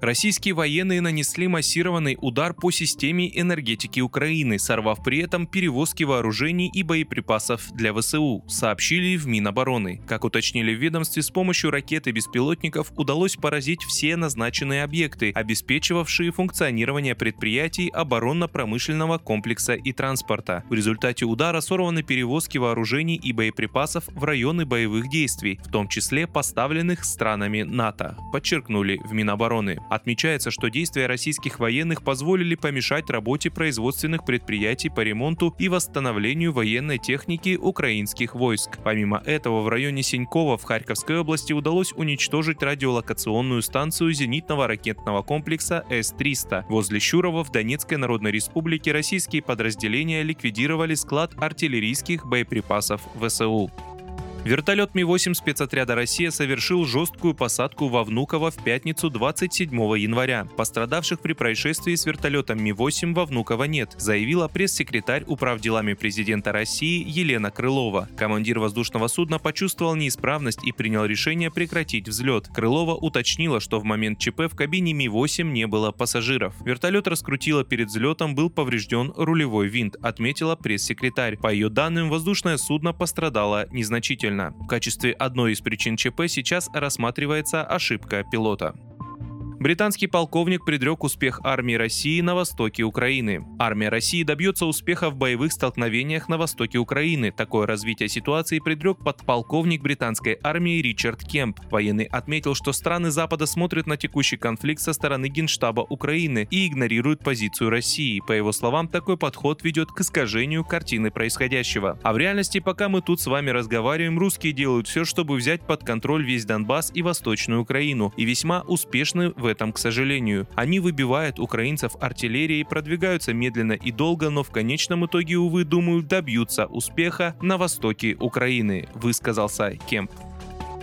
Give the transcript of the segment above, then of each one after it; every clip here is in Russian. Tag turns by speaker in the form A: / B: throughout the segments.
A: Российские военные нанесли массированный удар по системе энергетики Украины, сорвав при этом перевозки вооружений и боеприпасов для ВСУ, сообщили в Минобороны. Как уточнили в ведомстве, с помощью ракет и беспилотников удалось поразить все назначенные объекты, обеспечивавшие функционирование предприятий оборонно-промышленного комплекса и транспорта. В результате удара сорваны перевозки вооружений и боеприпасов в районы боевых действий, в том числе поставленных странами НАТО, подчеркнули в Минобороны. Отмечается, что действия российских военных позволили помешать работе производственных предприятий по ремонту и восстановлению военной техники украинских войск. Помимо этого, в районе Синькова в Харьковской области удалось уничтожить радиолокационную станцию зенитного ракетного комплекса С-300. Возле Щурова в Донецкой Народной Республике российские подразделения ликвидировали склад артиллерийских боеприпасов ВСУ. Вертолет Ми-8 спецотряда «Россия» совершил жесткую посадку во Внуково в пятницу 27 января. Пострадавших при происшествии с вертолетом Ми-8 во Внуково нет, заявила пресс-секретарь Управ президента России Елена Крылова. Командир воздушного судна почувствовал неисправность и принял решение прекратить взлет. Крылова уточнила, что в момент ЧП в кабине Ми-8 не было пассажиров. Вертолет раскрутило перед взлетом, был поврежден рулевой винт, отметила пресс-секретарь. По ее данным, воздушное судно пострадало незначительно значительно. В качестве одной из причин ЧП сейчас рассматривается ошибка пилота. Британский полковник предрек успех армии России на востоке Украины. Армия России добьется успеха в боевых столкновениях на востоке Украины. Такое развитие ситуации предрек подполковник британской армии Ричард Кемп. Военный отметил, что страны Запада смотрят на текущий конфликт со стороны Генштаба Украины и игнорируют позицию России. По его словам, такой подход ведет к искажению картины происходящего. А в реальности, пока мы тут с вами разговариваем, русские делают все, чтобы взять под контроль весь Донбасс и Восточную Украину, и весьма успешны в этом, к сожалению. Они выбивают украинцев артиллерией, продвигаются медленно и долго, но в конечном итоге, увы, думаю, добьются успеха на востоке Украины, высказался Кемп.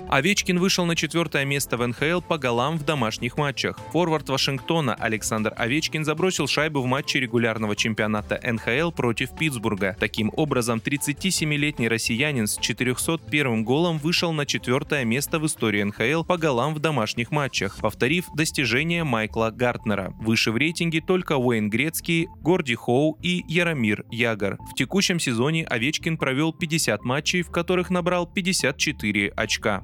A: Овечкин вышел на четвертое место в НХЛ по голам в домашних матчах. Форвард Вашингтона Александр Овечкин забросил шайбу в матче регулярного чемпионата НХЛ против Питтсбурга. Таким образом, 37-летний россиянин с 401 голом вышел на четвертое место в истории НХЛ по голам в домашних матчах, повторив достижение Майкла Гартнера. Выше в рейтинге только Уэйн Грецкий, Горди Хоу и Яромир Ягор. В текущем сезоне Овечкин провел 50 матчей, в которых набрал 54 очка.